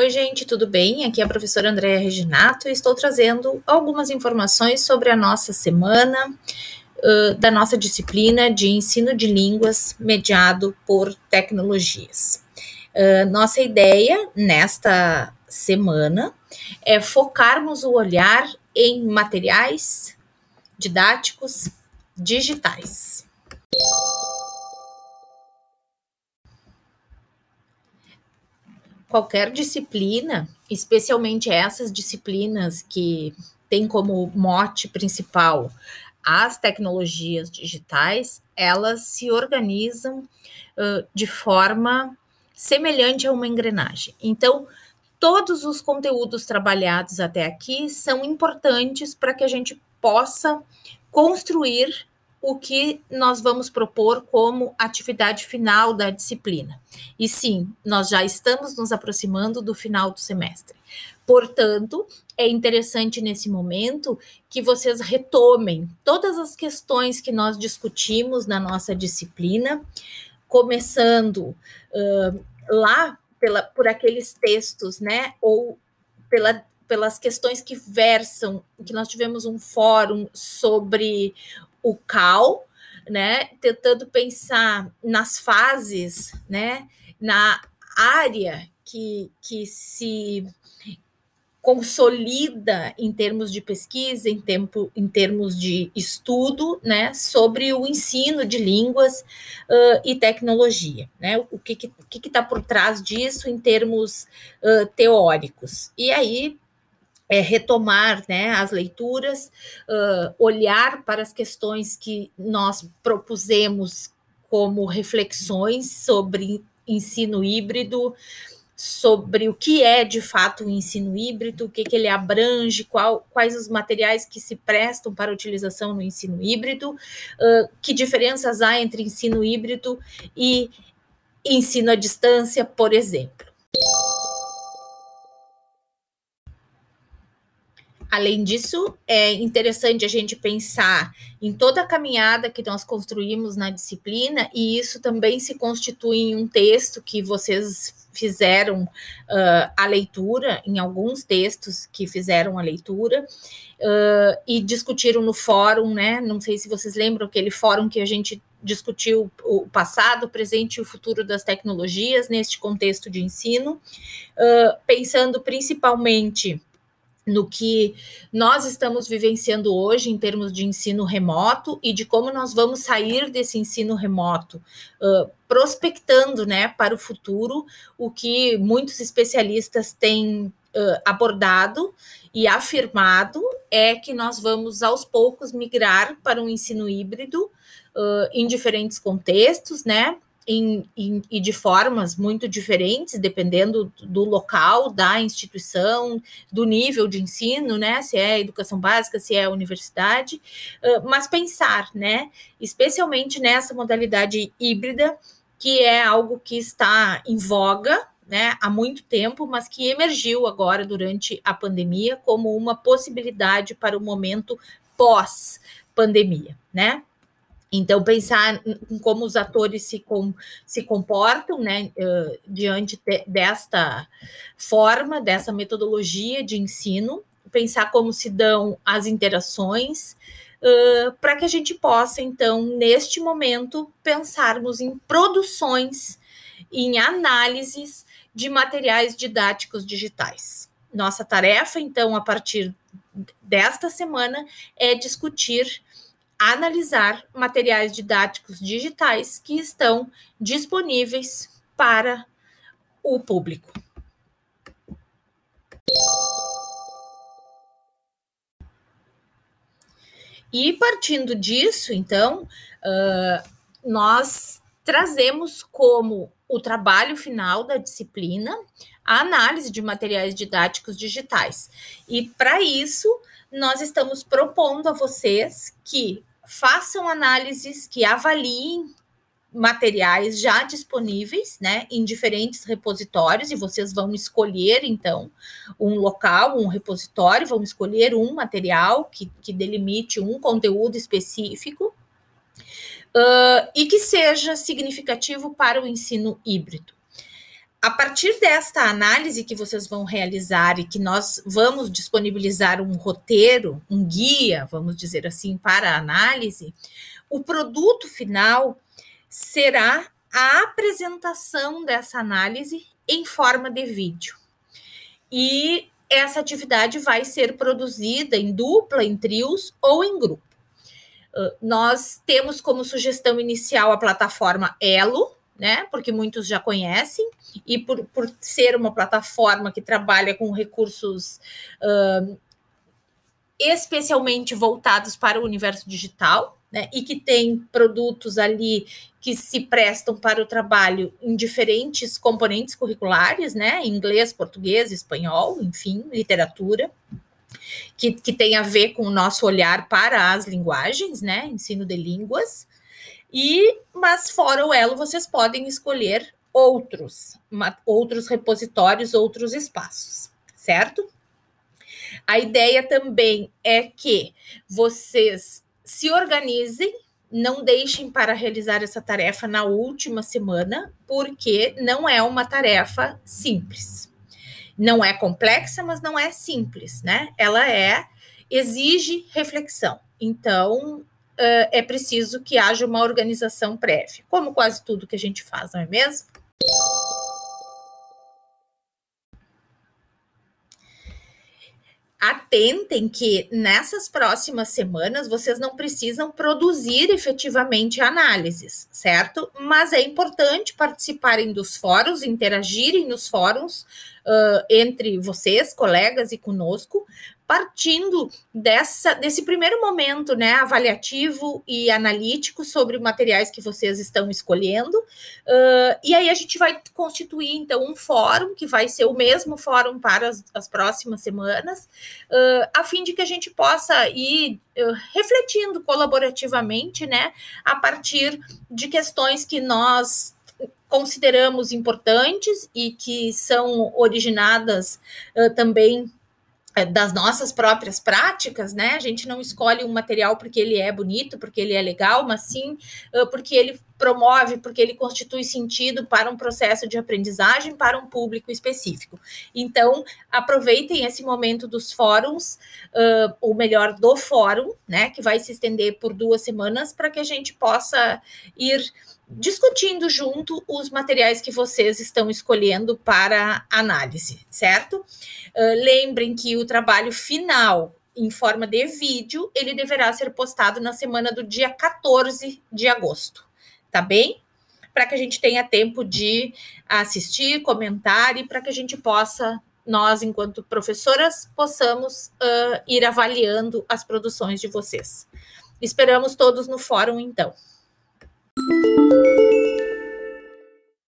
Oi, gente, tudo bem? Aqui é a professora Andréa Reginato e estou trazendo algumas informações sobre a nossa semana uh, da nossa disciplina de ensino de línguas mediado por tecnologias. Uh, nossa ideia nesta semana é focarmos o olhar em materiais didáticos digitais. Qualquer disciplina, especialmente essas disciplinas que têm como mote principal as tecnologias digitais, elas se organizam uh, de forma semelhante a uma engrenagem. Então, todos os conteúdos trabalhados até aqui são importantes para que a gente possa construir o que nós vamos propor como atividade final da disciplina. E sim, nós já estamos nos aproximando do final do semestre. Portanto, é interessante nesse momento que vocês retomem todas as questões que nós discutimos na nossa disciplina, começando uh, lá pela, por aqueles textos, né, ou pela, pelas questões que versam, que nós tivemos um fórum sobre o cal, né, tentando pensar nas fases, né, na área que, que se consolida em termos de pesquisa, em, tempo, em termos de estudo, né, sobre o ensino de línguas uh, e tecnologia, né, o que está que, que tá por trás disso em termos uh, teóricos. E aí, é, retomar né, as leituras, uh, olhar para as questões que nós propusemos como reflexões sobre ensino híbrido, sobre o que é de fato o ensino híbrido, o que, que ele abrange, qual, quais os materiais que se prestam para utilização no ensino híbrido, uh, que diferenças há entre ensino híbrido e ensino à distância, por exemplo. Além disso, é interessante a gente pensar em toda a caminhada que nós construímos na disciplina, e isso também se constitui em um texto que vocês fizeram uh, a leitura, em alguns textos que fizeram a leitura, uh, e discutiram no fórum, né? Não sei se vocês lembram aquele fórum que a gente discutiu o passado, o presente e o futuro das tecnologias neste contexto de ensino, uh, pensando principalmente no que nós estamos vivenciando hoje em termos de ensino remoto e de como nós vamos sair desse ensino remoto, uh, prospectando né, para o futuro o que muitos especialistas têm uh, abordado e afirmado é que nós vamos aos poucos migrar para um ensino híbrido uh, em diferentes contextos, né? Em, em, e de formas muito diferentes, dependendo do local, da instituição, do nível de ensino, né? Se é educação básica, se é universidade, uh, mas pensar, né? Especialmente nessa modalidade híbrida, que é algo que está em voga, né, há muito tempo, mas que emergiu agora durante a pandemia como uma possibilidade para o momento pós-pandemia, né? Então, pensar em como os atores se, com, se comportam né, uh, diante de, desta forma, dessa metodologia de ensino, pensar como se dão as interações, uh, para que a gente possa, então, neste momento, pensarmos em produções, em análises de materiais didáticos digitais. Nossa tarefa, então, a partir desta semana, é discutir analisar materiais didáticos digitais que estão disponíveis para o público. E partindo disso, então, uh, nós trazemos como o trabalho final da disciplina a análise de materiais didáticos digitais. E para isso, nós estamos propondo a vocês que façam análises que avaliem materiais já disponíveis, né, em diferentes repositórios, e vocês vão escolher, então, um local, um repositório, vão escolher um material que, que delimite um conteúdo específico, uh, e que seja significativo para o ensino híbrido. A partir desta análise que vocês vão realizar e que nós vamos disponibilizar um roteiro, um guia, vamos dizer assim, para a análise, o produto final será a apresentação dessa análise em forma de vídeo. E essa atividade vai ser produzida em dupla, em trios ou em grupo. Nós temos como sugestão inicial a plataforma Elo, né? Porque muitos já conhecem, e por, por ser uma plataforma que trabalha com recursos uh, especialmente voltados para o universo digital, né? E que tem produtos ali que se prestam para o trabalho em diferentes componentes curriculares, né? Inglês, português, espanhol, enfim, literatura. Que, que tem a ver com o nosso olhar para as linguagens, né? Ensino de línguas. E, mas fora o Elo, vocês podem escolher outros, outros repositórios, outros espaços, certo? A ideia também é que vocês se organizem, não deixem para realizar essa tarefa na última semana, porque não é uma tarefa simples. Não é complexa, mas não é simples, né? Ela é exige reflexão. Então, é preciso que haja uma organização prévia, como quase tudo que a gente faz, não é mesmo? atentem que nessas próximas semanas vocês não precisam produzir efetivamente análises, certo? Mas é importante participarem dos fóruns, interagirem nos fóruns uh, entre vocês, colegas e conosco, partindo dessa, desse primeiro momento, né, avaliativo e analítico sobre materiais que vocês estão escolhendo, uh, e aí a gente vai constituir, então, um fórum, que vai ser o mesmo fórum para as, as próximas semanas, uh, a fim de que a gente possa ir uh, refletindo colaborativamente, né, a partir de questões que nós consideramos importantes e que são originadas também é, das nossas próprias práticas, né? A gente não escolhe um material porque ele é bonito, porque ele é legal, mas sim porque ele promove, porque ele constitui sentido para um processo de aprendizagem para um público específico. Então, aproveitem esse momento dos fóruns, uh, ou melhor, do fórum, né? Que vai se estender por duas semanas, para que a gente possa ir discutindo junto os materiais que vocês estão escolhendo para análise, certo? Uh, lembrem que o trabalho final em forma de vídeo, ele deverá ser postado na semana do dia 14 de agosto, tá bem? Para que a gente tenha tempo de assistir, comentar e para que a gente possa, nós, enquanto professoras, possamos uh, ir avaliando as produções de vocês. Esperamos todos no fórum, então. Música